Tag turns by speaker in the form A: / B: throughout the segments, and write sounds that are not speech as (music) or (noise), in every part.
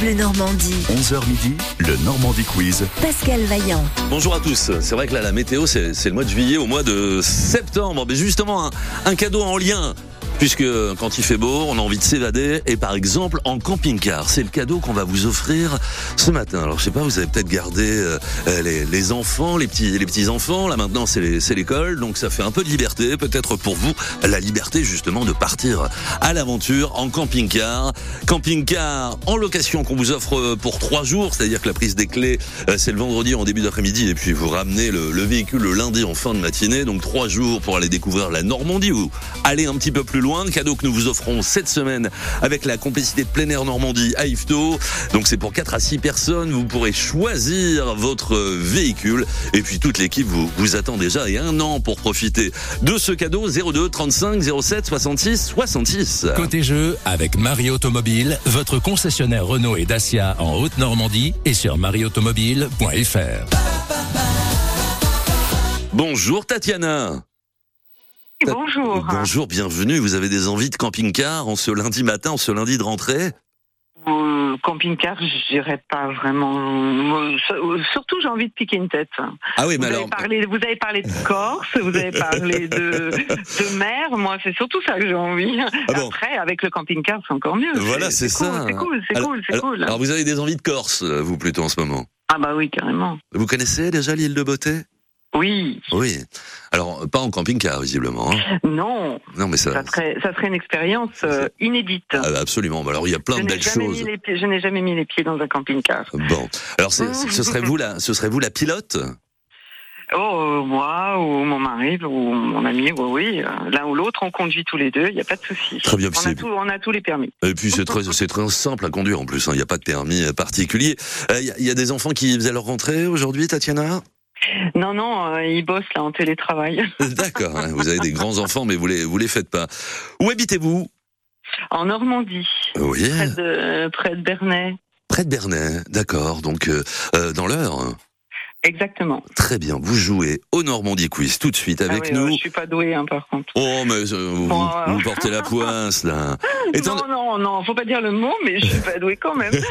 A: Bleu Normandie.
B: 11h midi, le Normandie Quiz.
A: Pascal Vaillant.
C: Bonjour à tous. C'est vrai que là, la météo, c'est c'est le mois de juillet au mois de septembre. Mais justement, un, un cadeau en lien. Puisque quand il fait beau, on a envie de s'évader et par exemple en camping-car, c'est le cadeau qu'on va vous offrir ce matin. Alors je sais pas, vous avez peut-être gardé euh, les, les enfants, les petits les petits enfants. Là maintenant c'est l'école, donc ça fait un peu de liberté. Peut-être pour vous la liberté justement de partir à l'aventure en camping-car. Camping-car en location qu'on vous offre pour trois jours, c'est-à-dire que la prise des clés euh, c'est le vendredi en début d'après-midi et puis vous ramenez le, le véhicule le lundi en fin de matinée. Donc trois jours pour aller découvrir la Normandie ou aller un petit peu plus loin. Cadeau que nous vous offrons cette semaine avec la complicité de plein air Normandie à Yvetot. Donc c'est pour 4 à 6 personnes. Vous pourrez choisir votre véhicule et puis toute l'équipe vous, vous attend déjà et un an pour profiter de ce cadeau 02 35 07 66 66.
D: Côté jeu, avec Marie Automobile, votre concessionnaire Renault et Dacia en Haute-Normandie et sur marieautomobile.fr.
C: Bonjour Tatiana.
E: Bonjour.
C: Bonjour, bienvenue. Vous avez des envies de camping-car en ce lundi matin, en ce lundi de rentrée?
E: Euh, camping-car, j'irai pas vraiment. Euh, sur- Surtout, j'ai envie de piquer une tête.
C: Ah oui,
E: Vous
C: mais
E: avez,
C: alors.
E: parlé, vous avez parlé de Corse, vous avez parlé de, de mer. Moi, c'est surtout ça que j'ai envie.
C: Ah bon
E: Après, avec le camping-car, c'est encore mieux.
C: Voilà, c'est ça.
E: C'est cool, c'est
C: Alors-
E: cool, c'est cool.
C: Alors vous avez des envies de Corse, euh, vous plutôt en ce moment?
E: Ah bah oui, carrément.
C: Vous connaissez déjà l'île de Beauté?
E: Oui.
C: Oui. Alors pas en camping-car visiblement. hein.
E: Non,
C: Non mais ça.
E: ça serait, ça serait une expérience euh, inédite.
C: Ah, bah, absolument. Bah, Alors il y a plein
E: je
C: de belles choses.
E: pieds- je n'ai jamais mis les pieds dans un camping-car.
C: Bon. Alors (laughs) ce serait vous la, ce serait vous la pilote?
E: Oh, euh, moi ou mon mari ou mon ami, oui, oui. euh, L'un ou l'autre, on conduit tous les deux, il n'y a pas de souci.
C: Très bien,
E: On
C: c'est-
E: a, tout, on a tous les permis.
C: Et puis c'est très, c'est très simple à conduire en plus. hein. Il n'y a pas de permis particulier. Euh, y, il y a des enfants qui faisaient leur rentrée aujourd'hui, Tatiana?
E: Non, non, euh, ils bossent là en télétravail. (laughs)
C: D'accord. hein. Vous avez des grands enfants, mais vous les, vous les faites pas. Où habitez-vous?
E: En Normandie,
C: Oui.
E: près de, près de Bernay.
C: Près de Bernay. D'accord. Donc euh, euh, dans l'heure.
E: Exactement.
C: Très bien. Vous jouez au Normandie Quiz tout de suite avec
E: ah oui,
C: nous.
E: je suis pas douée, hein, par contre.
C: Oh, mais euh, vous,
E: Bon,
C: vous
E: alors.
C: portez la poisse, là. (laughs) Étant-
E: Non, non, non, faut pas dire le mot, mais je suis pas douée quand même. (laughs)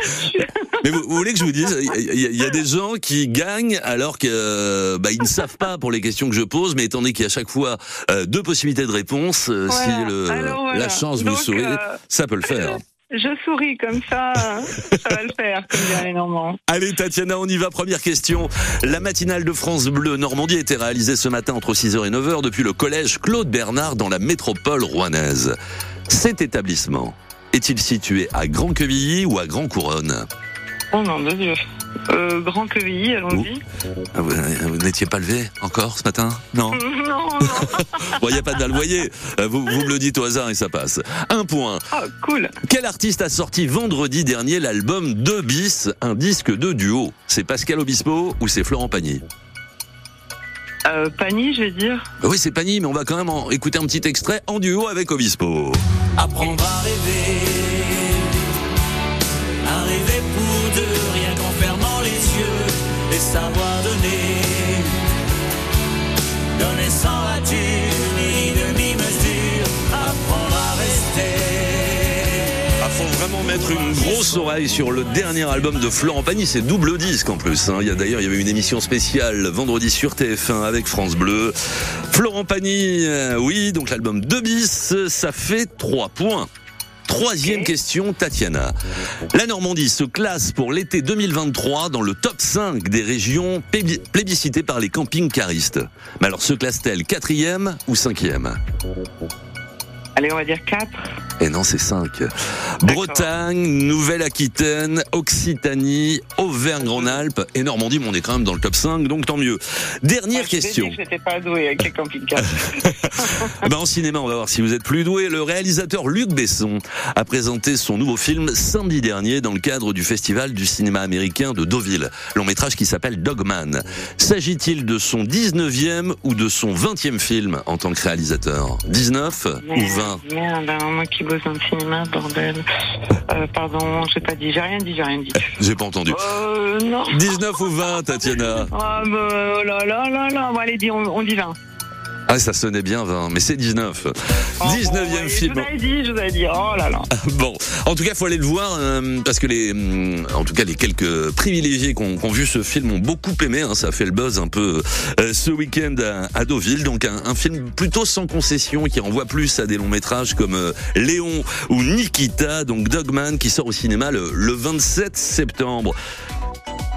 C: Mais vous, vous voulez que je vous dise, il y, a- il y a des gens qui gagnent alors que euh, bah, ils ne savent pas pour les questions que je pose, mais étant donné qu'il y a à chaque fois euh, deux possibilités de réponse, euh, si
E: Voilà.
C: le,
E: Alors, voilà.
C: la chance vous sourit, ça peut le faire. (laughs)
E: je souris comme ça, ça va le faire, comme dirait les Normands.
C: Allez Tatiana, on y va. Première question. La matinale de France Bleu Normandie a été réalisée ce matin entre 6h et 9h depuis le collège Claude Bernard dans la métropole rouennaise. Cet établissement est-il situé à Grand-Quevilly ou à Grand-Couronne?
E: Oh non, de Dieu. Euh, Grand Quevilly, allons-y.
C: Ah, Vous, vous n'étiez pas levé encore ce matin Non (laughs)
E: Non, non.
C: Bon, il n'y a pas de mal. Vous voyez, euh, vous, vous me le dites au hasard et ça passe. Un point.
E: Oh, cool.
C: Quel artiste a sorti vendredi dernier l'album 2 bis, un disque de duo? C'est Pascal Obispo ou c'est Florent Pagny?
E: Euh, Pani, je vais dire.
C: Bah Oui, c'est Pagny, mais on va quand même en écouter un petit extrait en duo avec Obispo.
F: Apprendre à rêver, à rêver pour deux, et savoir donner, donner sans rature ni demi-mesure, apprendre à rester.
C: Ah, faut vraiment mettre une grosse oreille sur le dernier album de Florent Pagny. C'est double disque en plus. hein. Il y a d'ailleurs, il y avait une émission spéciale vendredi sur TF1 avec France Bleu. Florent Pagny, euh, oui, donc l'album 2 bis, ça fait 3 points. Troisième question, Tatiana. La Normandie se classe pour l'été 2023 dans le top 5 des régions plébi- plébiscitées par les camping-caristes. Mais alors, se classe-t-elle quatrième ou cinquième?
E: Allez, on va dire 4.
C: et non, c'est 5. Bretagne, Nouvelle-Aquitaine, Occitanie, Auvergne-Rhône-Alpes et Normandie, mais on est quand même dans le top 5, donc tant mieux. Dernière question.
E: Je n'étais pas douée avec les camping-cars. (laughs)
C: Ben, en cinéma, on va voir si vous êtes plus doué. Le réalisateur Luc Besson a présenté son nouveau film samedi dernier dans le cadre du Festival du cinéma américain de Deauville. Long métrage qui s'appelle Dogman. S'agit-il de son 19e ou de son 20e film en tant que réalisateur? 19 ou 20
E: Merde, alors moi qui bosse dans le cinéma, bordel. (laughs) Euh, pardon, j'ai pas dit, j'ai rien dit, j'ai rien dit.
C: J'ai pas entendu.
E: Euh, non.
C: 19 ou 20, Tatiana
E: Ah, bah, oh là là là là. Bon, allez, dis, on, on dit 20.
C: Ah, ça sonnait bien 20, mais c'est 19.
E: Oh,
C: 19e
E: bon, ouais,
C: film.
E: Je vous avais dit, je vous avais dit. Oh là là. (laughs)
C: Bon, en tout cas, faut aller le voir euh, parce que les, hum, en tout cas, les quelques privilégiés qui ont, qui ont vu ce film ont beaucoup aimé. hein, ça a fait le buzz un peu euh, ce week-end à, à Deauville. Donc un, un film plutôt sans concession qui renvoie plus à des longs métrages comme euh, Léon ou Nikita. Donc Dogman qui sort au cinéma le, le 27 septembre.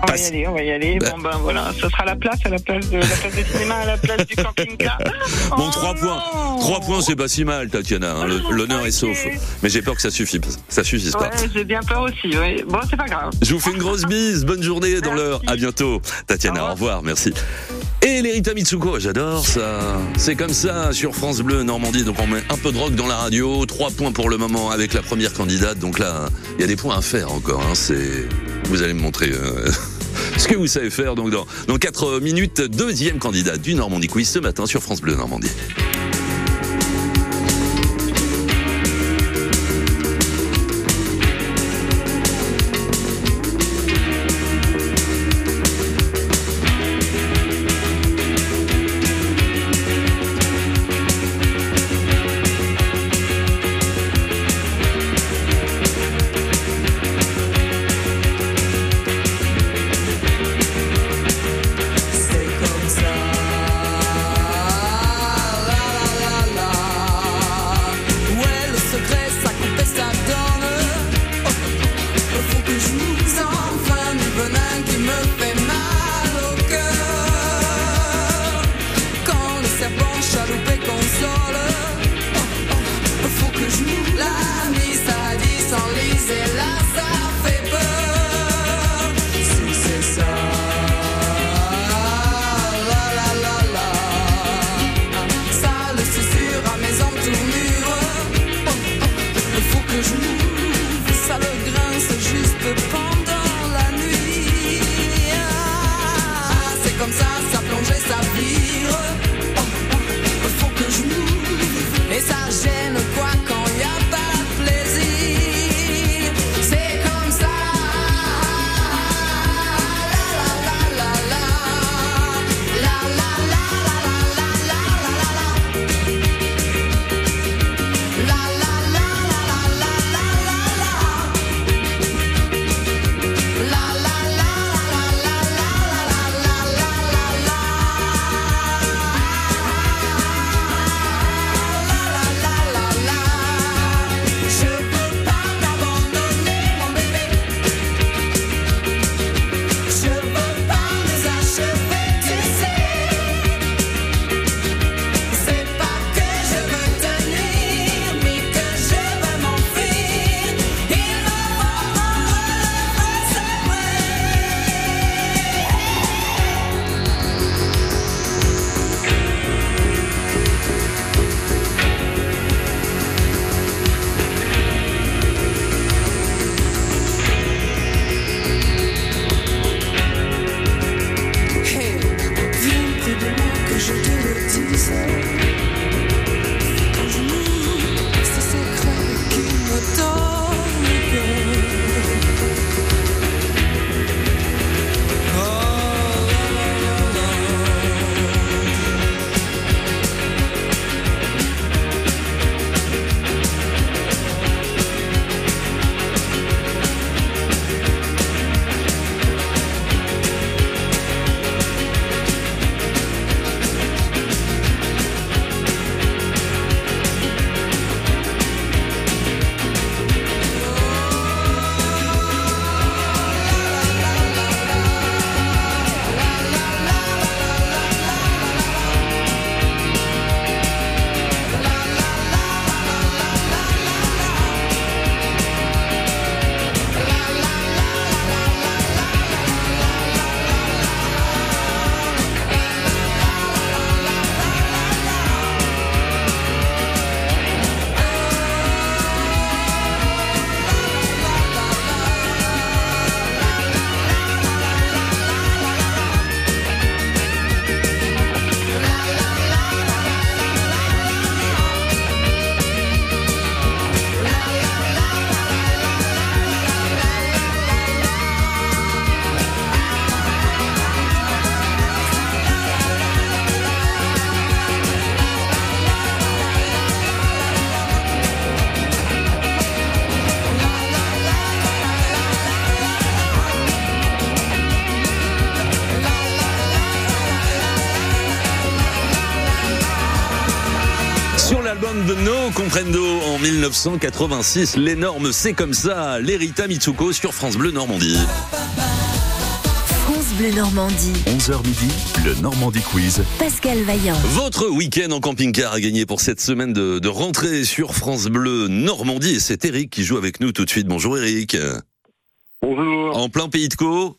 E: On va y aller, on va y aller.
C: Bah.
E: Bon ben voilà, ce sera la place à la place de la place de cinéma à la place du camping-car. (laughs)
C: Bon,
E: Oh
C: trois points.
E: non.
C: Trois points, c'est pas si mal, Tatiana. hein, le- L'honneur est sauf. Mais j'ai peur que ça suffise. Ça suffise pas.
E: Ouais, j'ai bien peur aussi. Oui. Bon, c'est pas grave.
C: Je vous fais une grosse bise. Bonne journée dans l'heure. À bientôt. Tatiana, au
E: Au
C: revoir. Merci. Et l'Erita Mitsuko, j'adore ça. C'est comme ça sur France Bleu Normandie. Donc on met un peu de rock dans la radio. Trois points pour le moment avec la première candidate. Donc là, il y a des points à faire encore. hein. C'est, vous allez me montrer. euh, (laughs) Ce que vous savez faire, donc dans, dans 4 minutes, deuxième candidate du Normandie Quiz ce matin sur France Bleu Normandie. 1986. L'énorme C'est comme ça, l'Erita Mitsuko sur France Bleu Normandie.
A: France Bleu Normandie.
B: 11h midi, le Normandie Quiz.
A: Pascal Vaillant.
C: Votre week-end en camping-car a gagné pour cette semaine de, de rentrée sur France Bleu Normandie. Et c'est Eric qui joue avec nous tout de suite. Bonjour Eric.
G: Bonjour.
C: En plein pays de Caux,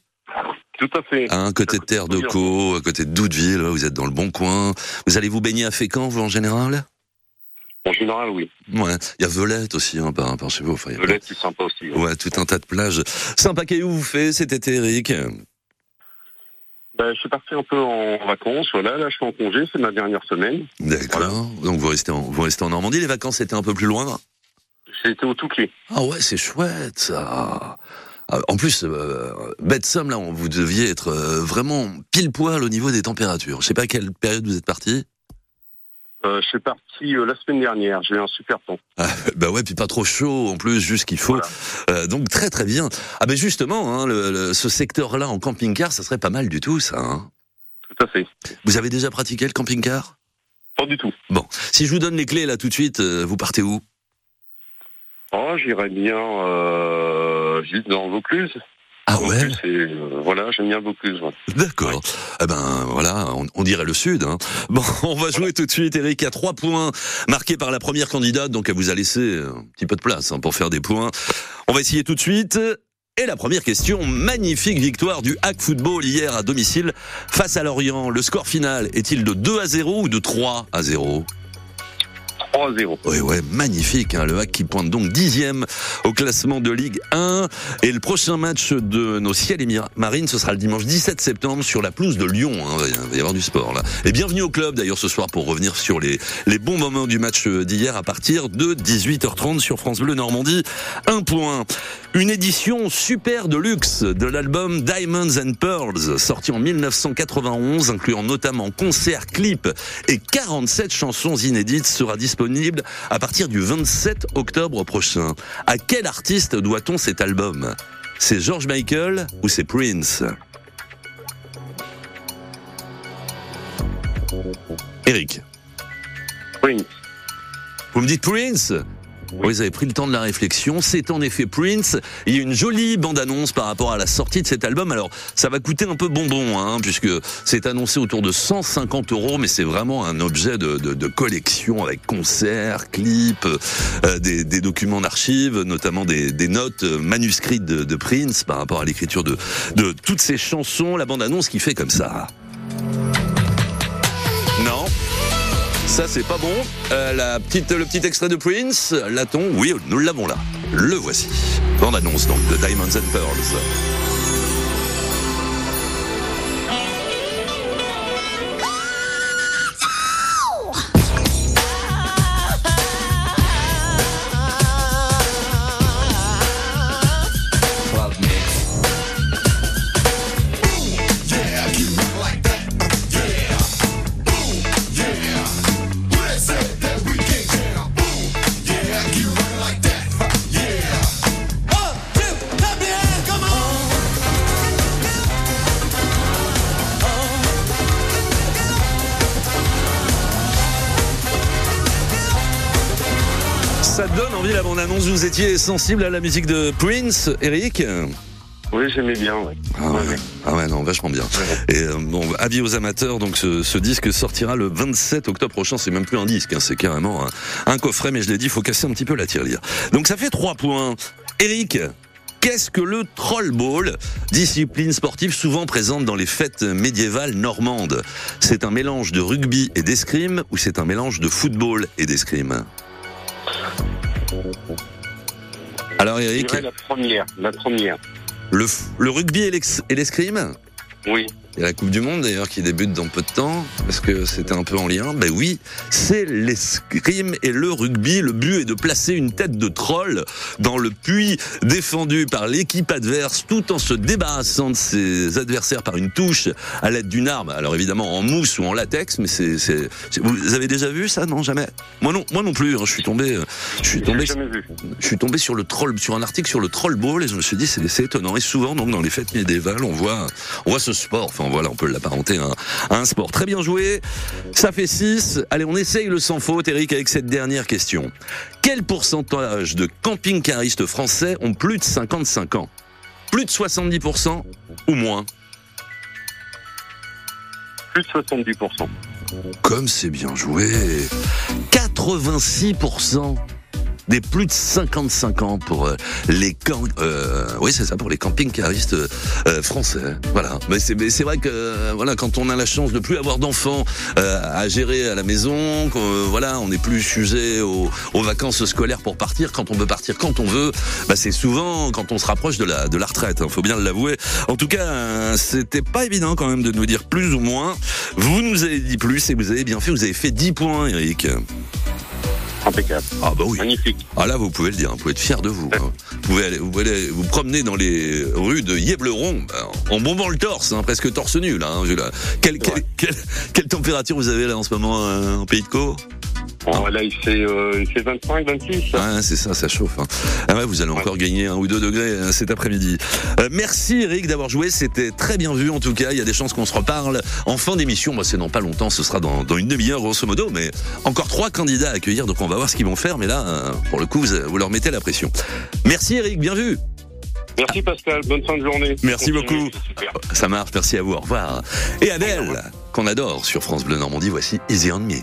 G: Tout à fait.
C: à un côté de terre de Caux, à côté de Doudeville, vous êtes dans le bon coin. Vous allez vous baigner à Fécamp, vous, en général?
G: En général, oui.
C: Ouais. Il y a Velette aussi, hein, par, par chez vous. Enfin,
G: Velette, c'est sympa aussi.
C: Ouais, tout un tas de plages. Sympa où vous fait cet été, Eric?
G: Ben, je suis parti un peu en vacances. Voilà, là, je suis en congé. C'est ma dernière semaine.
C: D'accord. Donc vous restez, en, vous restez en Normandie. Les vacances étaient un peu plus loin.
G: Été au Touquet.
C: Ah ouais, c'est chouette ça. Ah, En plus, euh, bête somme là, on- vous deviez être euh, vraiment pile poil au niveau des températures. Je sais pas à quelle période vous êtes parti.
G: Euh, je suis parti euh, la semaine dernière. J'ai eu un super temps.
C: Ah, bah ouais, puis pas trop chaud en plus, juste ce qu'il faut.
G: Voilà.
C: Euh, donc très très bien. Ah ben justement, hein, le- le- ce secteur-là en camping-car, ça serait pas mal du tout, ça. hein.
G: Tout à fait.
C: Vous avez déjà pratiqué le camping-car?
G: Pas du tout.
C: Bon, si je vous donne les clés là tout de suite, euh, vous partez où?
G: Oh, j'irais bien euh, juste dans Vaucluse.
C: Ah ouais
G: euh, voilà, j'aime bien ouais.
C: D'accord. Eh ben voilà, on, on dirait le sud. Hein. Bon, (laughs) on va jouer tout de suite. Eric a trois points marqués par la première candidate, donc elle vous a laissé un petit peu de place hein, pour faire des points. On va essayer tout de suite. Et la première question, magnifique victoire du Hack Football hier à domicile face à Lorient. Le score final est-il de 2 à 0 ou de 3 à 0
G: 3-0.
C: Oui, ouais, magnifique. Hein, le Hack qui pointe donc dixième au classement de Ligue 1. Et le prochain match de nos ciels et marines, ce sera le dimanche 17 septembre sur la pelouse de Lyon. Hein, il va y avoir du sport là. Et bienvenue au club d'ailleurs ce soir pour revenir sur les, les bons moments du match d'hier à partir de 18h30 sur France Bleu Normandie. Un point. Une édition super de luxe de l'album Diamonds and Pearls, sorti en 1991, incluant notamment concerts, clips et 47 chansons inédites, sera disponible à partir du 27 octobre prochain. À quel artiste doit-on cet album? C'est George Michael ou c'est Prince? Eric,
G: Prince.
C: vous me dites Prince? Oui, vous avez pris le temps de la réflexion. C'est en effet Prince. Il y a une jolie bande-annonce par rapport à la sortie de cet album. Alors, ça va coûter un peu bonbon, hein, puisque c'est annoncé autour de 150 euros, mais c'est vraiment un objet de, de- de collection avec concerts, clips, euh, des, des documents d'archives, notamment des, des notes euh, manuscrites de, de Prince par rapport à l'écriture de, de toutes ces chansons. La bande-annonce qui fait comme ça. Ça c'est pas bon. Euh, la petite, le petit extrait de Prince, l'a-t-on Oui, nous l'avons là. Le voici. Bande annonce donc de Diamonds and Pearls. Ça donne envie la bande annonce. Vous étiez sensible à la musique de Prince, Eric
G: Oui, j'aimais bien. Ouais.
C: ah ouais. Ah ouais, non, vachement bien. Et euh, bon, avis aux amateurs, donc ce, ce disque sortira le 27 octobre prochain. C'est même plus un disque, hein, c'est carrément un, un coffret. Mais je l'ai dit, il faut casser un petit peu la tirelire. Donc ça fait trois points. Eric, qu'est-ce que le trollball Discipline sportive souvent présente dans les fêtes médiévales normandes? C'est un mélange de rugby et d'escrime ou c'est un mélange de football et d'escrime? Alors Eric,
G: la première. La première.
C: le, le rugby et l'escrime?
G: Oui.
C: Il y a la Coupe du Monde d'ailleurs qui débute dans peu de temps. Est-ce que c'était un peu en lien Ben oui, c'est l'escrime et le rugby. Le but est de placer une tête de troll dans le puits défendu par l'équipe adverse tout en se débarrassant de ses adversaires par une touche à l'aide d'une arme. Alors évidemment en mousse ou en latex, mais c'est, c'est, c'est- vous avez déjà vu ça? Non, jamais. Moi non, moi non plus. hein. Je suis tombé, euh, je suis tombé je suis tombé sur le troll, sur un article sur le troll ball et je me suis dit c'est c'est étonnant. Et souvent donc dans les fêtes médiévales on voit on voit ce sport Enfin voilà, on peut l'apparenter à, un- à un sport. Très bien joué. Ça fait 6. Allez, on essaye le sans faute, Eric, avec cette dernière question. Quel pourcentage de camping-caristes français ont plus de 55 ans? Plus de 70% ou moins?
G: Plus de 70%.
C: Comme c'est bien joué 86% des plus de 55 ans pour euh, les camp euh, oui c'est ça pour les camping-caristes euh, français. Voilà. Mais c'est vrai que euh, voilà quand on a la chance de plus avoir d'enfants à gérer à la maison voilà on n'est plus sujet aux, vacances scolaires pour partir. Quand on veut partir quand on veut bah c'est souvent quand on se rapproche de la retraite hein, faut bien l'avouer. En tout cas c'était pas évident quand même de nous dire plus ou moins. Vous nous avez dit plus et vous avez bien fait vous avez fait 10 points Eric
G: Impeccable.
C: ah bah oui
G: Magnifique.
C: ah là, vous pouvez le dire, vous pouvez être fier de vous. hein. Vous pouvez aller, vous pouvez aller vous promener dans les rues de Yébleron bah, en bombant le torse, hein, presque torse nu là. hein, je- là. Quelle, quelle, quelle- quelle température vous avez là en ce moment euh, en Pays de Caux?
G: Bon, là, il fait, euh, il fait 25, 26.
C: Ah, c'est ça, ça chauffe. hein. Ah ouais, vous allez encore gagner un ou deux degrés euh, cet après-midi. Euh, merci Eric d'avoir joué, c'était très bien vu en tout cas. Il y a des chances qu'on se reparle en fin d'émission. Moi, c'est dans pas longtemps, ce sera dans, dans une demi-heure grosso modo, mais encore trois candidats à accueillir, donc on va voir ce qu'ils vont faire. Mais là, euh, pour le coup, vous, vous leur mettez la pression. Merci Eric, bien vu.
G: Merci Pascal, bonne fin de journée.
C: Merci
G: Continuez,
C: beaucoup. Ça marche, merci à vous, au revoir. Et Adèle, qu'on adore sur France Bleu Normandie, voici Easy on Me.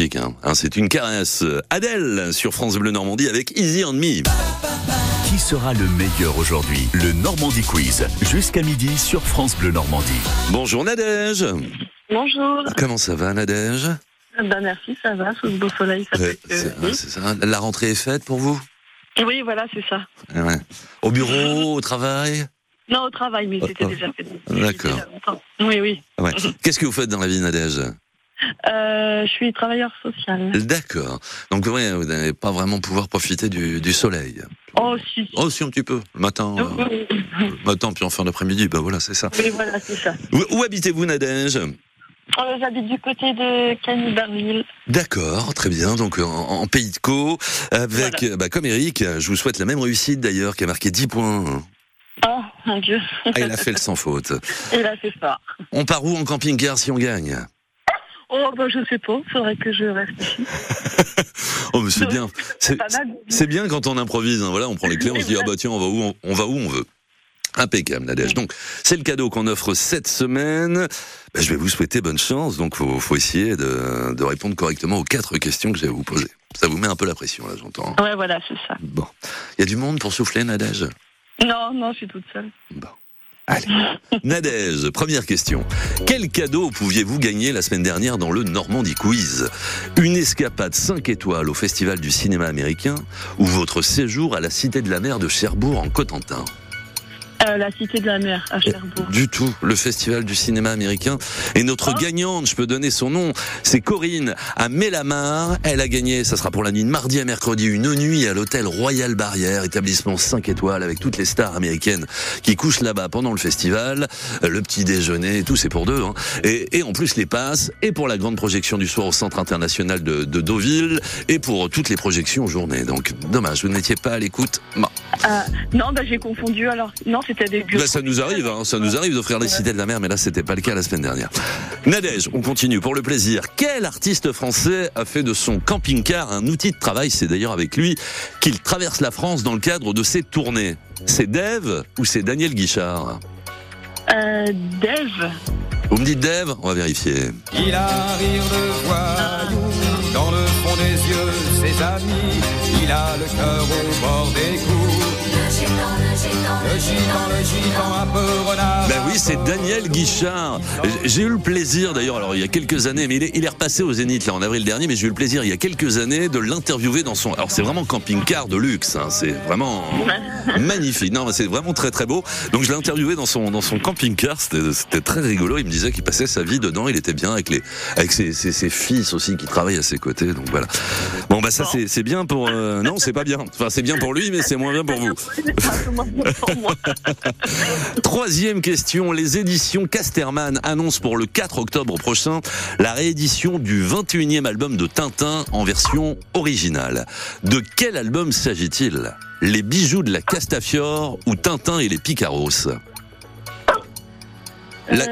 C: Magnifique. Hein. Hein, c'est une caresse. Adèle sur France Bleu Normandie avec Easy on Me.
B: Qui sera le meilleur aujourd'hui? Le Normandie Quiz, jusqu'à midi sur France Bleu Normandie.
C: Bonjour Nadège.
H: Bonjour.
C: Comment ça va Nadège?
H: Ben merci, ça va, sous ce beau soleil. Ça
C: Ouais,
H: fait que- oui.
C: ça. La rentrée est faite pour vous?
H: Oui, voilà, c'est ça.
C: Ouais. Au bureau, au travail?
H: Non, au travail, mais c'était
C: Oh, oh.
H: déjà fait.
C: D'accord.
H: Oui, oui.
C: Ouais. Qu'est-ce que vous faites dans la vie Nadège?
H: Euh, je suis travailleur social.
C: D'accord. Donc ouais, vous n'allez pas vraiment pouvoir profiter du, du soleil.
H: Oh, si.
C: Oh si un petit peu. Le matin,
H: Oui,
C: euh, le matin puis en fin d'après-midi, bah voilà, c'est ça.
H: Oui, voilà, c'est ça.
C: Où, où habitez-vous Nadège?
H: Euh, J'habite du côté de Canibarville.
C: D'accord, très bien. Donc en, en pays de Co, avec bah, comme Eric, je vous souhaite la même réussite d'ailleurs, qui a marqué 10 points.
H: Oh, mon Dieu.
C: Ah, il a fait le sans faute.
H: Et là, c'est ça.
C: On part où en camping-car si on gagne?
H: Oh, ben, je sais pas. Faudrait que je réfléchisse. (laughs)
C: Oh mais c'est bien. C'est bien quand on improvise. hein. Voilà, on prend les clés, on se dit ah bah tiens, on va où on, on va où on veut. Impeccable, Nadège. Donc, c'est le cadeau qu'on offre cette semaine. Ben, je vais vous souhaiter bonne chance. Donc, faut, faut essayer de, de répondre correctement aux quatre questions que je vais vous poser. Ça vous met un peu la pression, là, j'entends.
H: Ouais, voilà, c'est ça.
C: Bon. Il y a du monde pour souffler, Nadège?
H: Non, non, je suis toute seule.
C: Bon. Allez. Nadège, première question. Quel cadeau pouviez-vous gagner la semaine dernière dans le Normandie Quiz? Une escapade 5 étoiles au Festival du cinéma américain ou votre séjour à la Cité de la Mer de Cherbourg en Cotentin?
H: Euh, la Cité de la Mer, à Cherbourg.
C: Du tout, le Festival du cinéma américain. Et notre
H: Ah.
C: gagnante, je peux donner son nom, c'est Corinne à Mélamar. Elle a gagné, ça sera pour la nuit de mardi à mercredi, une nuit à l'hôtel Royal Barrière, établissement 5 étoiles avec toutes les stars américaines qui couchent là-bas pendant le festival. Euh, Le petit déjeuner, tout c'est pour deux. hein. Et, et en plus les passes, et pour la grande projection du soir au Centre international de, de Deauville, et pour toutes les projections journée. Donc dommage, vous n'étiez pas à l'écoute.
H: Ah, non, bah, j'ai confondu alors. Non, c'était des bureaux.
C: Bah, ça nous arrive, hein, ça nous arrive d'offrir les cités de la mer, mais là c'était pas le cas la semaine dernière. Nadège, on continue pour le plaisir. Quel artiste français a fait de son camping-car un outil de travail? C'est d'ailleurs avec lui qu'il traverse la France dans le cadre de ses tournées. C'est Dave ou c'est Daniel Guichard?
H: Euh, Dave.
C: Vous me dites Dave? On va vérifier.
I: Il a un rire de voyou dans le fond des yeux, ses amis. Il a le cœur au bord des coups.
C: Ben oui, c'est Daniel Guichard. J'ai eu le plaisir, d'ailleurs, alors il y a quelques années, mais il est, il est repassé au Zénith là en avril dernier, mais j'ai eu le plaisir il y a quelques années de l'interviewer dans son. Alors c'est vraiment camping-car de luxe, hein, c'est vraiment (laughs) magnifique. Non, c'est vraiment très très beau. Donc je l'ai interviewé dans son dans son camping-car, c'était c'était très rigolo. Il me disait qu'il passait sa vie dedans, il était bien avec les avec ses, ses, ses fils aussi qui travaillent à ses côtés. Donc voilà. Bon bah ça c'est c'est bien pour euh, non c'est pas bien. Enfin c'est bien pour lui, mais c'est moins bien pour vous. Troisième question, les éditions Casterman annoncent pour le 4 octobre prochain la réédition du 21e album de Tintin en version originale. De quel album s'agit-il? Les bijoux de la Castafiore ou Tintin et les Picaros? La-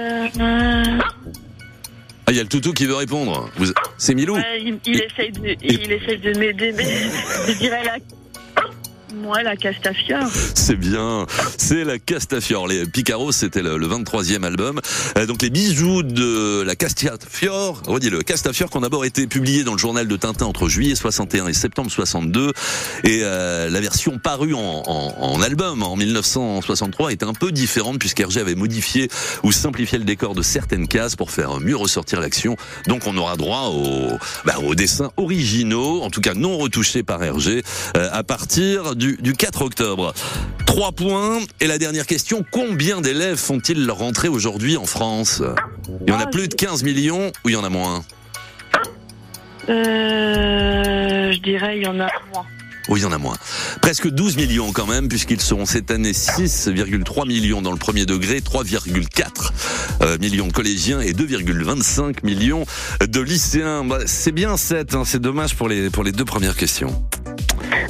C: Ah, il y a le toutou qui veut répondre. Vous- C'est Milou
H: ouais, il, il essaye de, il essaye de m'aider, mais (laughs) je dirais la. Moi, la Castafiore.
C: C'est bien, c'est la Castafiore. Les Picaros, c'était le, le 23e album. Euh, donc les bijoux de la Castafiore, redis le Castafiore, qui ont d'abord été publiés dans le journal de Tintin entre juillet 61 et septembre 62. Et euh, la version parue en, en- en album en 1963 était un peu différente puisqu'Hergé avait modifié ou simplifié le décor de certaines cases pour faire mieux ressortir l'action. Donc on aura droit aux, bah, aux dessins originaux, en tout cas non retouchés par Hergé, euh, à partir du, du 4 octobre. Trois points. Et la dernière question, combien d'élèves font-ils leur rentrée aujourd'hui en France? Il y en a
H: Ah,
C: plus de 15 millions ou il y en a moins?
H: Euh, je dirais, il y en a moins.
C: Oui, il y en a moins. Presque 12 millions quand même, puisqu'ils seront cette année 6,3 millions dans le premier degré, 3,4 euh, millions de collégiens et 2,25 millions de lycéens. Bah, c'est bien 7, hein, c'est dommage pour les, pour les deux premières questions.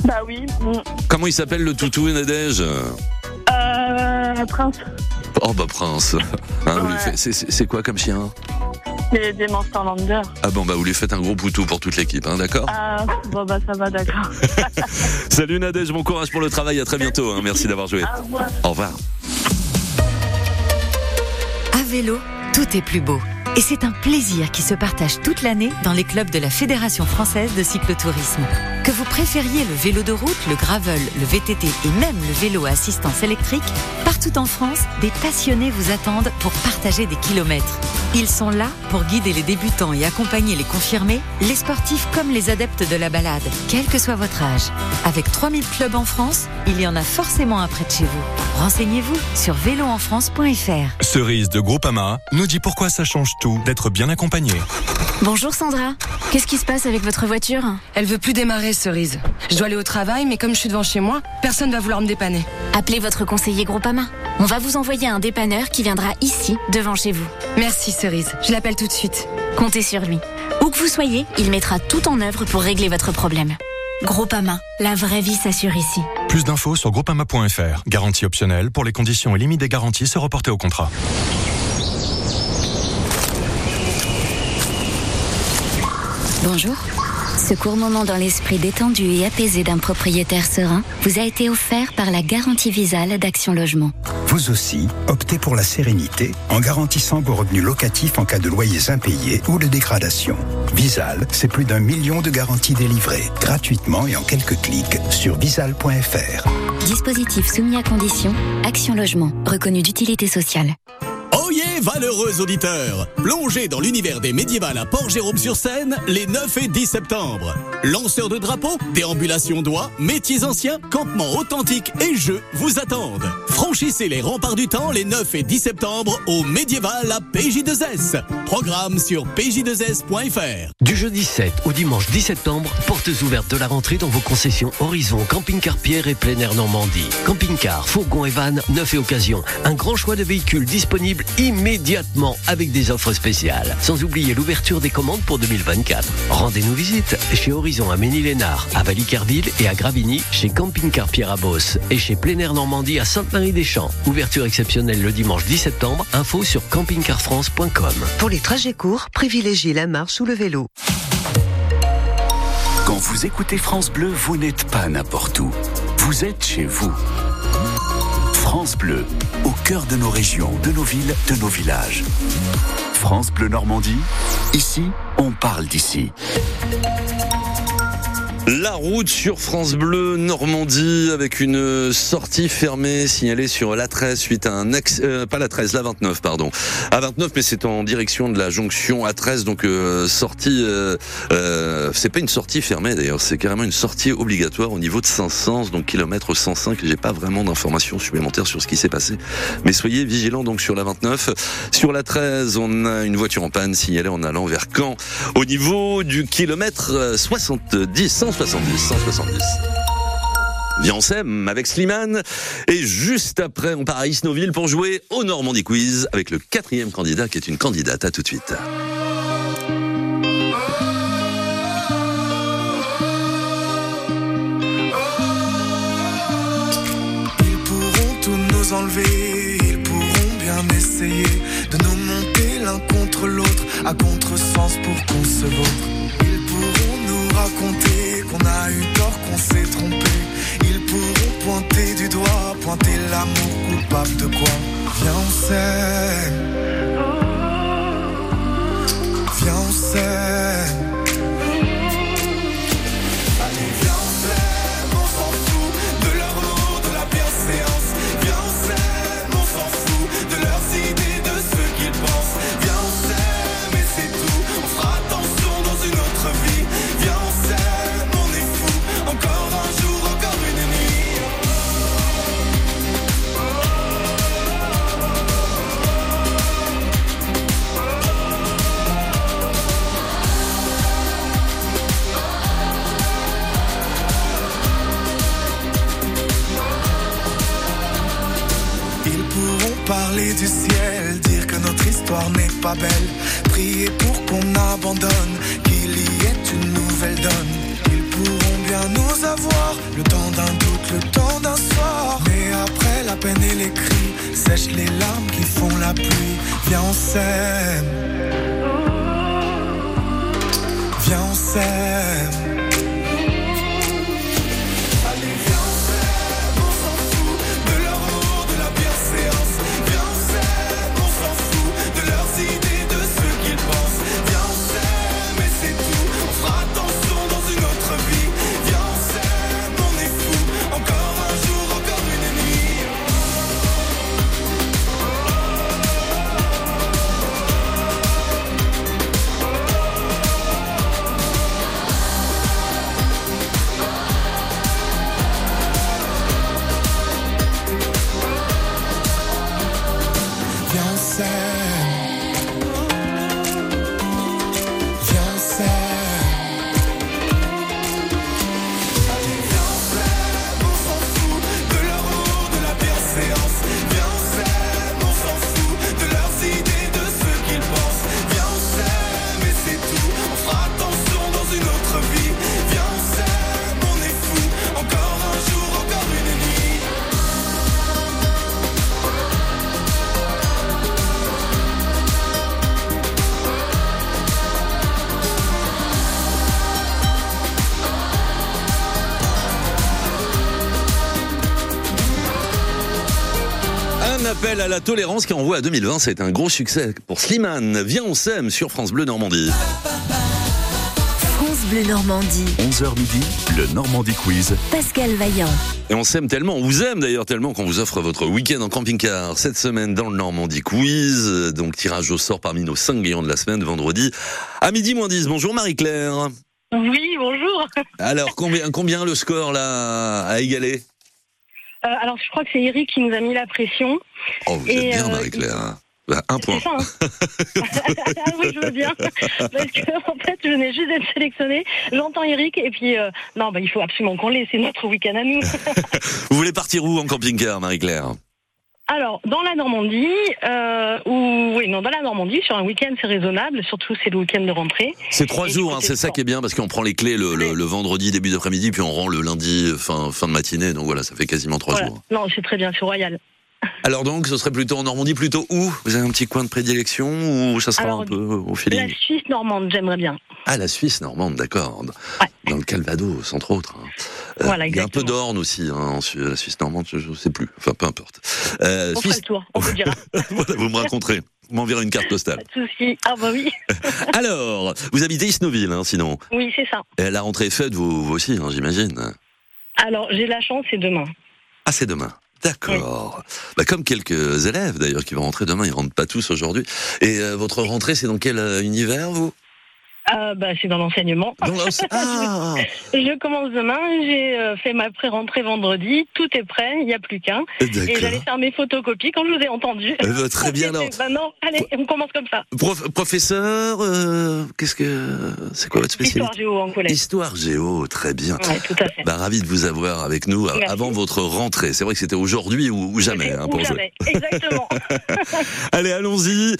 H: Bah oui. bon.
C: Comment il s'appelle le toutou Nadège?
H: Euh, Prince.
C: Oh bah Prince. Hein,
H: Ouais.
C: c'est- quoi comme chien?
H: Des, des Monsterlanders.
C: Ah bon bah vous lui faites un gros poutou pour toute l'équipe, hein, d'accord?
H: Ah, bon, bah ça va, d'accord. (laughs)
C: Salut Nadège, bon courage pour le travail, à très bientôt. hein, merci d'avoir joué.
H: Au revoir.
C: Au revoir.
J: À vélo, tout est plus beau. Et c'est un plaisir qui se partage toute l'année dans les clubs de la Fédération française de cyclotourisme. Que vous préfériez le vélo de route, le gravel, le VTT et même le vélo à assistance électrique, partout en France, des passionnés vous attendent pour partager des kilomètres. Ils sont là pour guider les débutants et accompagner les confirmés, les sportifs comme les adeptes de la balade, quel que soit votre âge. Avec 3000 clubs en France, il y en a forcément un près de chez vous. Renseignez-vous sur véloenfrance.fr.
K: Cerise de Groupama nous dit pourquoi ça change tout d'être bien accompagné.
L: Bonjour Sandra. Qu'est-ce qui se passe avec votre voiture?
M: Elle veut plus démarrer, Cerise. Je dois aller au travail, mais comme je suis devant chez moi, personne va vouloir me dépanner.
L: Appelez votre conseiller Groupama. On va vous envoyer un dépanneur qui viendra ici, devant chez vous.
M: Merci Cerise. Je l'appelle tout de suite.
L: Comptez sur lui. Où que vous soyez, il mettra tout en œuvre pour régler votre problème. Groupama, la vraie vie s'assure ici.
K: Plus d'infos sur groupama.fr. Garantie optionnelle pour les conditions et limites des garanties se reporter au contrat.
L: Bonjour. Ce court moment dans l'esprit détendu et apaisé d'un propriétaire serein vous a été offert par la garantie Visale d'Action Logement.
N: Vous aussi, optez pour la sérénité en garantissant vos revenus locatifs en cas de loyers impayés ou de dégradation. Visal, c'est plus d'un million de garanties délivrées gratuitement et en quelques clics sur visal.fr.
L: Dispositif soumis à condition, Action Logement, reconnu d'utilité sociale.
O: Valeureux auditeurs Plongez dans l'univers des médiévales à Port-Jérôme-sur-Seine les 9 et 10 septembre. Lanceurs de drapeaux, déambulations d'oie, métiers anciens, campements authentiques et jeux vous attendent. Franchissez les remparts du temps les 9 et 10 septembre au médiéval à PJ2S. Programme sur pj2s.fr.
P: Du jeudi 7 au dimanche 10 septembre, portes ouvertes de la rentrée dans vos concessions Horizon, Camping-Car Pierre et plein air Normandie. Camping-car, fourgon et van, neuf et occasion. Un grand choix de véhicules disponibles immédiatement avec des offres spéciales. Sans oublier l'ouverture des commandes pour 2024. Rendez-nous visite chez Horizon à Ménil-Lénard, à Valicarville et à Gravigny, chez Camping Car Pierre à Beauce et chez Plein Air Normandie à Sainte-Marie-des-Champs. Ouverture exceptionnelle le dimanche 10 septembre. Info sur campingcarfrance.com.
Q: Pour les trajets courts, privilégiez la marche ou le vélo.
B: Quand vous écoutez France Bleu, vous n'êtes pas n'importe où. Vous êtes chez vous. France Bleu, au cœur de nos régions, de nos villes, de nos villages. France Bleu Normandie, ici, on parle d'ici.
C: La route sur France Bleu Normandie avec une sortie fermée signalée sur la 13 suite à un ex, euh, pas la 13, la 29 pardon. À 29 mais c'est en direction de la jonction A13 donc euh, sortie euh, euh, c'est pas une sortie fermée d'ailleurs, c'est carrément une sortie obligatoire au niveau de 500 donc kilomètre 105. J'ai pas vraiment d'informations supplémentaires sur ce qui s'est passé mais soyez vigilants donc sur la 29. Sur la 13, on a une voiture en panne signalée en allant vers Caen au niveau du kilomètre 70 170 170. Viens, on avec Slimane. Et juste après, on part à Isnoville pour jouer au Normandie Quiz avec le quatrième candidat qui est une candidate. À tout de suite.
R: Ils pourront tout nous enlever, ils pourront bien essayer de nous monter l'un contre l'autre à contresens pour qu'on se vautre. Ils pourront raconter qu'on a eu tort, qu'on s'est trompé. Ils pourront pointer du doigt, pointer l'amour coupable de quoi? Viens, on s'aime. Viens, on s'aime.
C: À la tolérance qui envoie à 2020, ça a été un gros succès pour Slimane. Viens, on s'aime sur France Bleu Normandie.
L: France Bleu Normandie.
B: 11h midi, le Normandie Quiz.
L: Pascal Vaillant.
C: Et on s'aime tellement, on vous aime d'ailleurs tellement qu'on vous offre votre week-end en camping-car cette semaine dans le Normandie Quiz. Donc tirage au sort parmi nos 5 gagnants de la semaine, vendredi à midi moins 10. Bonjour Marie-Claire.
S: Oui, bonjour.
C: Alors combien, combien le score là à égaler?
S: Euh, alors, je crois que c'est Eric qui nous a mis la pression.
C: Oh, vous
S: Et,
C: êtes bien
S: euh,
C: Marie-Claire. Bah, un point.
S: Ça, hein. (laughs) (laughs) ah oui, je veux bien. Parce que, en fait, je venais juste d'être sélectionnée. J'entends Eric et puis, euh, non, bah, il faut absolument qu'on l'ait. C'est notre week-end à nous. (laughs)
C: Vous voulez partir où en camping-car Marie-Claire?
S: Alors, dans la Normandie, euh, ou oui, non, dans la Normandie, sur un week-end, c'est raisonnable. Surtout, c'est le week-end de rentrée.
C: C'est trois
S: Et
C: jours, hein, c'est ça qui est bien parce qu'on prend les clés le, le- le vendredi début d'après-midi puis on rend le lundi fin, fin de matinée. Donc voilà, ça fait quasiment trois
S: Voilà.
C: jours.
S: Non, c'est très bien, c'est royal.
C: Alors donc, ce serait plutôt en Normandie, plutôt où? Vous avez un petit coin de prédilection ou ça sera
S: Alors,
C: un peu au
S: La
C: feeling
S: Suisse normande, j'aimerais bien.
C: Ah, la Suisse normande, d'accord. Dans le Calvados, entre autres. hein. Euh,
S: Voilà,
C: il y a un peu d'orne aussi, hein, en la Suisse normande, je ne sais plus. Enfin, peu importe. Euh,
S: On fera
C: Suisse,
S: le tour, on vous dira. (laughs)
C: voilà, vous me raconterez. Vous m'enverrez une carte postale.
S: Pas de souci. Ah bah oui. (laughs)
C: Alors, vous habitez Isnoville, hein, sinon.
S: Oui, c'est ça.
C: Et la rentrée est faite, vous, vous aussi, hein, j'imagine.
S: Alors, j'ai la chance, c'est demain.
C: Ah, c'est demain. D'accord. Bah, comme quelques élèves d'ailleurs qui vont rentrer demain, ils rentrent pas tous aujourd'hui. Et euh, votre rentrée, c'est dans quel euh, univers vous?
S: Ah, bah, c'est dans l'enseignement. (laughs)
C: Ah
S: Je commence demain, j'ai euh, fait ma pré-rentrée vendredi, tout est prêt, il n'y a plus qu'un.
C: D'accord.
S: Et j'allais faire mes photocopies quand je vous ai entendu.
C: Eh ben, très bien, alors. (laughs)
S: Bah non, allez, on commence comme ça.
C: Prof- Professeur, euh, qu'est-ce que c'est quoi votre spécialité?
S: Histoire géo en collège.
C: Histoire géo, très bien.
S: Ouais, tout à fait.
C: Bah, ravi de vous avoir avec nous euh,
S: Merci.
C: avant votre rentrée. C'est vrai que c'était aujourd'hui ou, ou jamais hein,
S: Ou
C: pour
S: jamais,
C: jouer.
S: exactement. (laughs)
C: Allez, allons-y.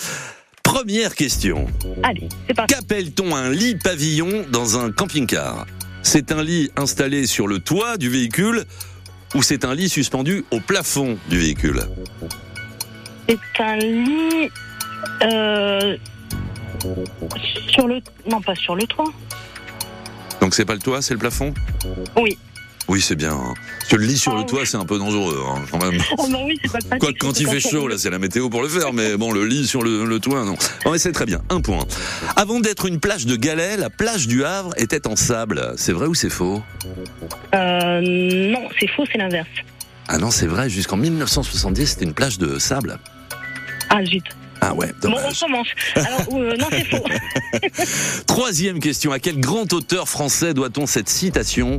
C: Première question.
S: Allez, c'est parti.
C: Qu'appelle-t-on un lit pavillon dans un camping-car? C'est un lit installé sur le toit du véhicule ou c'est un lit suspendu au plafond du véhicule?
S: C'est un lit euh, sur le... Non, pas sur le toit.
C: Donc c'est pas le toit, c'est le plafond?
S: Oui.
C: Oui, c'est bien. hein. Parce que le lit sur le toit, c'est un peu dangereux hein, quand même.
S: Oh (laughs) bah oui, c'est pas pratique.
C: Quoi quand il fait chaud, là, c'est la météo pour le faire, mais bon, le lit sur le, le toit, non. Non, mais c'est très bien. Un point. Avant d'être une plage de galets, la plage du Havre était en sable. C'est vrai ou c'est faux?
S: Euh, non, c'est faux, c'est l'inverse.
C: Ah non, c'est vrai. Jusqu'en 1970, c'était une plage de sable.
S: Ah zut.
C: Ah ouais,
S: Bon, on commence. Alors, euh, non, c'est faux. (laughs)
C: Troisième question. À quel grand auteur français doit-on cette citation?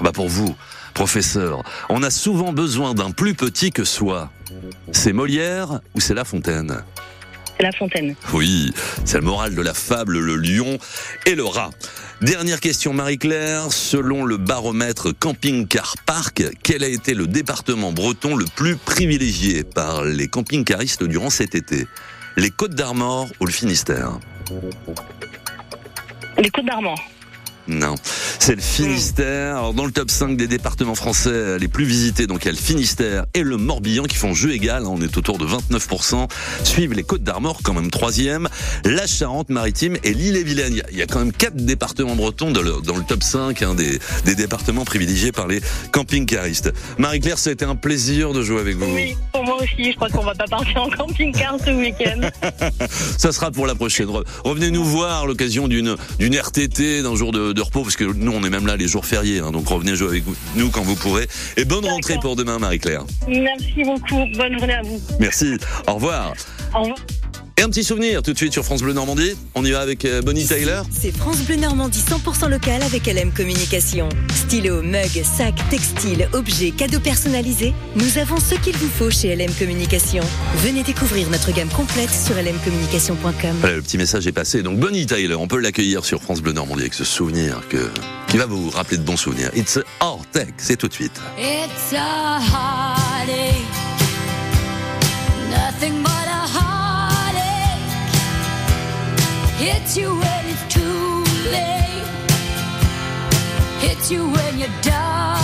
C: Bah pour vous, professeur, on a souvent besoin d'un plus petit que soi. C'est Molière ou c'est La Fontaine?
S: C'est La Fontaine.
C: Oui, c'est le moral de la fable, le lion et le rat. Dernière question, Marie-Claire. Selon le baromètre Camping Car Park, quel a été le département breton le plus privilégié par les camping-caristes durant cet été? Les Côtes d'Armor ou le Finistère
S: Les Côtes d'Armor.
C: Non, c'est le Finistère. Alors, dans le top 5 des départements français les plus visités, donc il y a le Finistère et le Morbihan qui font jeu égal. On est autour de 29%. Suivent les Côtes d'Armor, quand même troisième. La Charente-Maritime et l'île-et-Vilaine. Il y a- Il y a quand même quatre départements bretons dans le, dans le top 5 hein, des, des départements privilégiés par les camping-caristes. Marie-Claire, ça a été un plaisir de jouer avec vous.
S: Oui, pour moi aussi, je crois qu'on va pas partir en camping-car ce week-end. (laughs)
C: Ça sera pour la prochaine. Re- Revenez nous voir à l'occasion d'une RTT, d'un jour de, de repos, parce que nous on est même là les jours fériés, hein, donc revenez jouer avec nous quand vous pourrez. Et bonne rentrée pour demain, Marie-Claire.
S: Merci beaucoup. Bonne journée à vous.
C: Merci. Au revoir.
S: Au revoir.
C: Et un petit souvenir tout de suite sur France Bleu Normandie. On y va avec euh, Bonnie Tyler.
T: C'est France Bleu Normandie 100% local avec LM Communication. Stylo, mug, sac, textile, objets, cadeaux personnalisés. Nous avons ce qu'il vous faut chez LM Communication. Venez découvrir notre gamme complète sur lmcommunication.com.
C: Voilà, le petit message est passé. Donc Bonnie Tyler, on peut l'accueillir sur France Bleu Normandie avec ce souvenir que, qui va vous rappeler de bons souvenirs. It's a Tech, c'est tout de suite.
U: It's a heartache, nothing but Hits you when it's too late, hits you when you're down.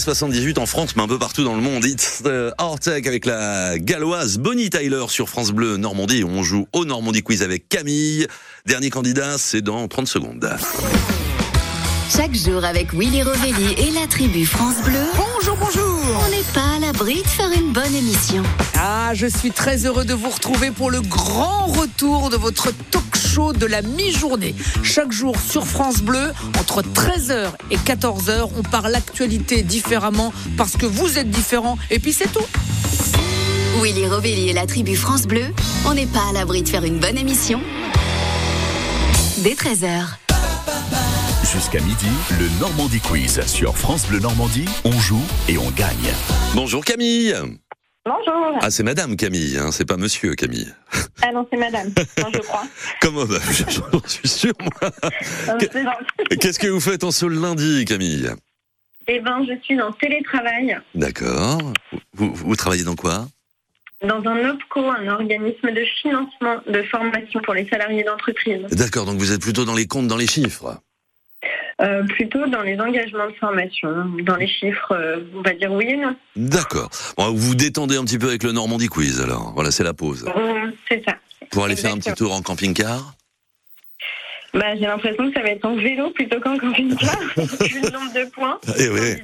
C: Tubes de l'année 78 en France, mais un peu partout dans le monde. It's the Artec avec la galloise Bonnie Tyler sur France Bleu Normandie. On joue au Normandie Quiz avec Camille. Dernier candidat, c'est dans 30 secondes.
L: Chaque jour avec Willy Rovelli et la tribu France Bleu.
V: Bonjour, bonjour.
L: On n'est pas à l'abri de faire une bonne émission.
V: Ah, je suis très heureux de vous retrouver pour le grand retour de votre talk show de la mi-journée. Chaque jour sur France Bleu, entre 13h et 14h, on parle actualité différemment parce que vous êtes différents et puis c'est tout.
L: Willy Rovelli et la tribu France Bleu, on n'est pas à l'abri de faire une bonne émission. Dès 13h.
B: Jusqu'à midi, le Normandie Quiz sur France Bleu Normandie. On joue et on gagne.
C: Bonjour Camille.
E: Bonjour.
C: Ah, c'est Madame Camille, hein, c'est pas Monsieur Camille.
E: Ah non, c'est madame, (laughs) non, je crois.
C: Comment bah, (laughs) J'en suis sûr, moi.
E: Gentil.
C: Qu'est-ce que vous faites en ce lundi, Camille?
E: Eh ben, je suis en télétravail
C: D'accord. Vous, vous travaillez dans quoi?
E: Dans un OPCO, un organisme de financement de formation pour les salariés d'entreprise.
C: D'accord, donc vous êtes plutôt dans les comptes, dans les chiffres.
E: Euh, plutôt dans les engagements de formation, dans les chiffres, euh, on va dire oui et non.
C: D'accord. Bon, vous vous détendez un petit peu avec le Normandie Quiz, alors. Voilà, c'est la pause.
E: Euh, c'est ça.
C: Pour aller faire un petit tour en camping-car
E: Bah, j'ai l'impression que ça va être en vélo plutôt qu'en camping-car, (laughs) vu le nombre de points.
C: Eh oui.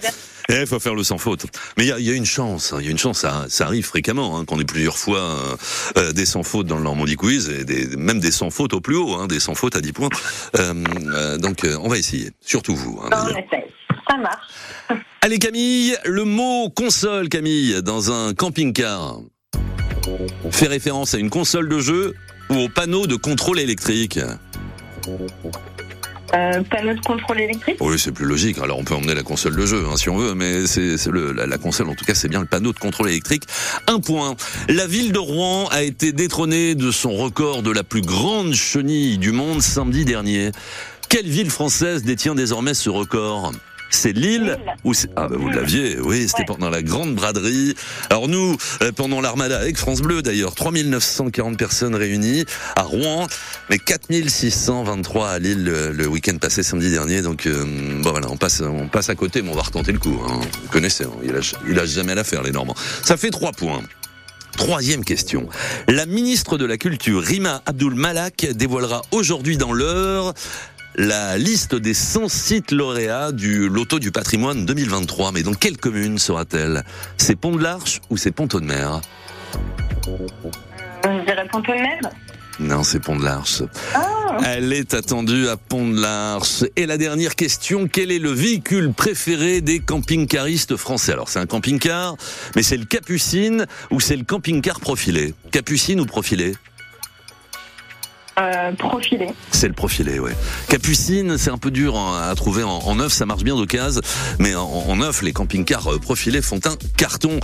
C: Eh, il faut faire le sans faute. Mais il y y a une chance, hein, il y a une chance, ça, ça arrive fréquemment, hein, qu'on ait plusieurs fois euh, euh, des sans fautes dans le Normandie Quiz, et des, même des sans fautes au plus haut, hein, des sans fautes à 10 points. Euh, euh, donc euh, on va essayer, surtout vous. hein,
E: on essaye. Ça marche. (laughs)
C: Allez Camille, le mot console Camille, dans un camping-car, fait référence à une console de jeu ou au panneau de contrôle électrique
E: Euh, panneau de contrôle électrique
C: Oui, c'est plus logique. Alors on peut emmener la console de jeu hein, si on veut, mais c'est la console en tout cas, c'est bien le panneau de contrôle électrique. Un point. La ville de Rouen a été détrônée de son record de la plus grande chenille du monde samedi dernier. Quelle ville française détient désormais ce record? C'est Lille ou c'est ah bah vous l'aviez oui c'était pendant la grande braderie. Alors nous euh, pendant l'armada avec France Bleu d'ailleurs 3940 personnes réunies à Rouen mais 4623 à Lille le, le week-end passé samedi dernier. Donc euh, bon voilà on passe on passe à côté mais on va retenter le coup hein. vous connaissez hein, il lâche, il lâche jamais l'affaire les Normands. Ça fait trois points. Troisième question. La ministre de la Culture, Rima Abdul Malak, dévoilera aujourd'hui dans l'heure la liste des 100 sites lauréats du Loto du patrimoine 2023. Mais dans quelle commune sera-t-elle? C'est Pont de l'Arche ou c'est Pont-de-Mer
E: Je dirais Pont-de-Mer.
C: Non, c'est Pont de l'Arche. Elle est attendue à Pont de l'Arche. Et la dernière question, quel est le véhicule préféré des camping-caristes français? Alors c'est un camping-car, mais c'est le Capucine ou c'est le camping-car profilé? Capucine ou profilé?
E: Euh, profilé.
C: C'est le profilé, ouais. Capucine, c'est un peu dur en- à trouver en, en neuf, ça marche bien d'occasion, mais en, en neuf, les camping-cars euh, profilés font un carton.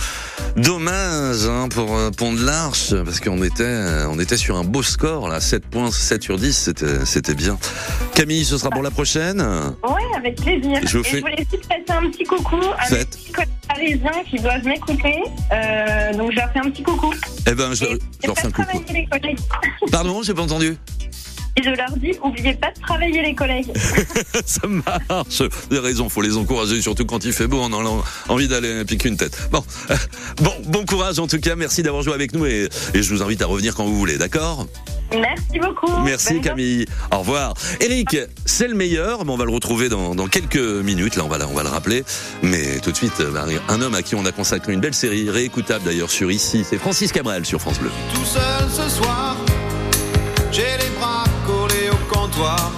C: Dommage hein, pour euh, Pont de l'Arche, parce qu'on était, euh, on était sur un beau score, là, 7 points, 7 sur 10, c'était, bien. Camille, ce sera pour la prochaine
E: Oui, avec plaisir.
C: Je vous
E: Et
C: fais-
E: je voulais aussi passer un petit coucou à mes petits collègues parisiens qui doivent m'écouter. Donc je leur fais un petit coucou.
C: Eh ben, je, je leur fais un coucou. Pardon, j'ai pas entendu.
E: Et je leur dis, oubliez pas de travailler les collègues. (laughs)
C: ça marche. Vous avez raison, faut les encourager, surtout quand il fait beau, on a envie d'aller piquer une tête. Bon, (laughs) bon, bon courage en tout cas. Merci d'avoir joué avec nous et, et je vous invite à revenir quand vous voulez, d'accord?
E: Merci beaucoup.
C: Merci
E: Bonne
C: Camille. Au revoir. Eric, c'est le meilleur, mais on va le retrouver dans, dans quelques minutes. Là, on va, le- on va le rappeler. Mais tout de suite, euh, un homme à qui on a consacré une belle série, réécoutable d'ailleurs sur ici. C'est Francis Cabrel sur France Bleu.
F: tout seul ce soir. J'ai les bras collés au comptoir.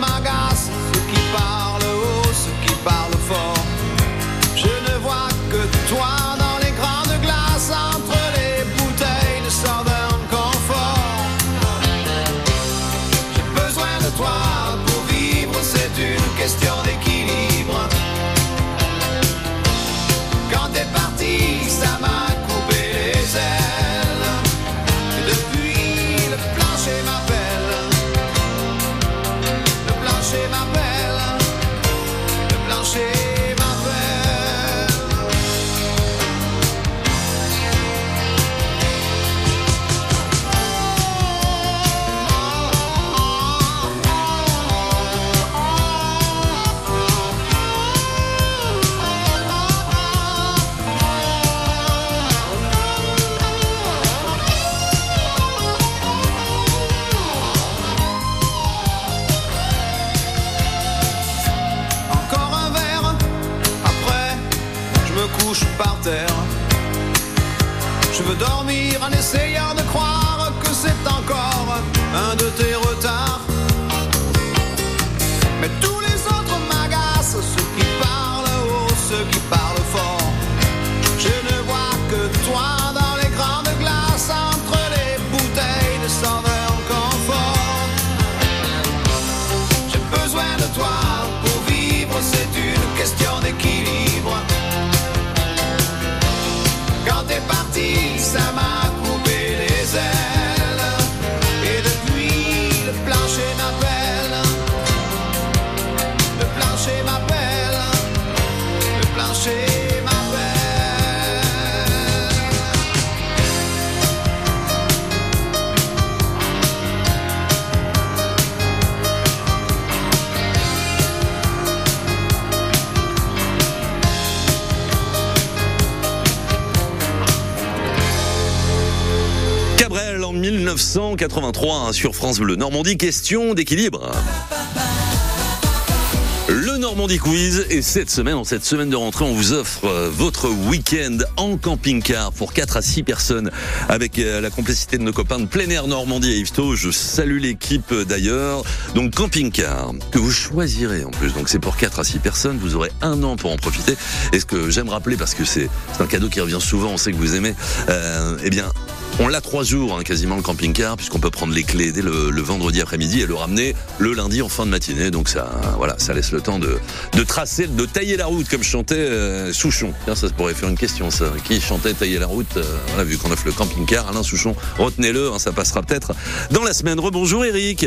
W: my
C: gossip keep. 1983 hein, sur France Bleu Normandie, question d'équilibre. Le Normandie Quiz et cette semaine, en cette semaine de rentrée, on vous offre euh, votre week-end en camping-car pour 4 à 6 personnes avec euh, la complicité de nos copains de plein air Normandie et Yvetot. Je salue l'équipe euh, d'ailleurs. Donc camping-car que vous choisirez en plus. Donc c'est pour 4 à 6 personnes. Vous aurez un an pour en profiter. Et ce que j'aime rappeler parce que c'est un cadeau qui revient souvent, on sait que vous aimez. Eh bien, on l'a trois jours, hein, quasiment le camping-car, puisqu'on peut prendre les clés dès le, le vendredi après-midi et le ramener le lundi en fin de matinée. Donc ça, voilà, ça laisse le temps de, de tracer, de tailler la route, comme chantait euh, Souchon. Tiens, ça pourrait faire une question, ça. Qui chantait tailler la route euh, Voilà, vu qu'on offre le camping-car, Alain Souchon, retenez-le, hein, ça passera peut-être dans la semaine. Rebonjour Eric.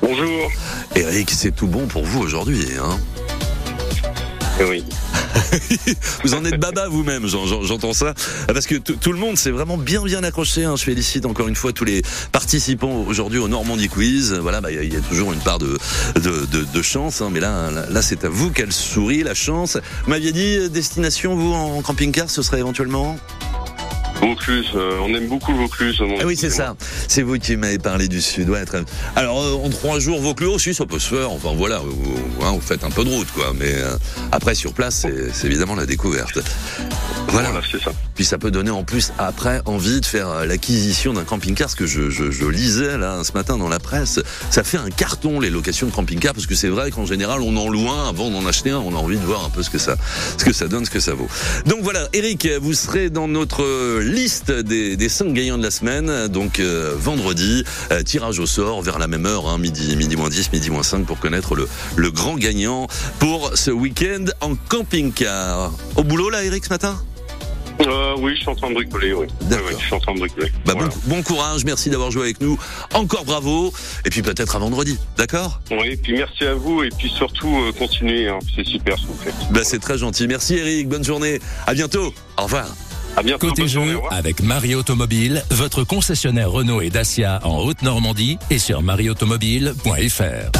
G: Bonjour.
C: Eric, c'est tout bon pour vous aujourd'hui, hein?
G: Oui. (laughs)
C: Vous en êtes baba vous-même, j'en- j'en- j'entends ça. Parce que tout le monde s'est vraiment bien bien accroché. hein. Je félicite encore une fois tous les participants aujourd'hui au Normandie Quiz. Voilà, bah, il y, a- il y a toujours une part de, de, de- de chance. hein. Mais là, là, là, c'est à vous qu'elle sourit, la chance. Vous m'aviez dit, euh, destination, vous, en camping-car, ce serait éventuellement?
G: Vaucluse, euh, on aime beaucoup Vaucluse. mon
C: Ah oui, c'est ça. C'est vous qui m'avez parlé du sud. Ouais, très... Alors, euh, en trois jours, Vaucluse aussi, ça peut se faire. Enfin, voilà, vous, hein, vous faites un peu de route, quoi. Mais euh, après, sur place, c'est c'est évidemment la découverte. Voilà.
G: c'est ça.
C: Puis ça peut donner en plus, après, envie de faire euh, l'acquisition d'un camping-car. Ce que je, je, je lisais, là, ce matin dans la presse. Ça fait un carton, les locations de camping-car, parce que c'est vrai qu'en général, on en loin avant d'en acheter un. On a envie de voir un peu ce que ça, ce que ça donne, ce que ça vaut. Donc voilà, Eric, vous serez dans notre euh, liste des, des cinq gagnants de la semaine. Donc euh, vendredi, tirage au sort vers la même heure, hein, midi, midi moins 10, midi moins 5, pour connaître le, le grand gagnant pour ce week-end en camping-car. Au boulot là, Eric, ce matin?
G: Euh, oui, je suis en train de bricoler, oui. Oui, oui, je suis en train de bricoler.
C: Bah, bon, bon courage, merci d'avoir joué avec nous. Encore bravo. Et puis peut-être à vendredi, d'accord?
G: Oui, et puis merci à vous, et puis surtout, euh, continuez, hein, c'est super ce que vous faites.
C: Bah, c'est très gentil. Merci Eric, bonne journée. À bientôt. Au revoir.
G: À bientôt.
D: Côté jeu, avec Marie Automobile, votre concessionnaire Renault et Dacia en Haute-Normandie et sur marieautomobile.fr.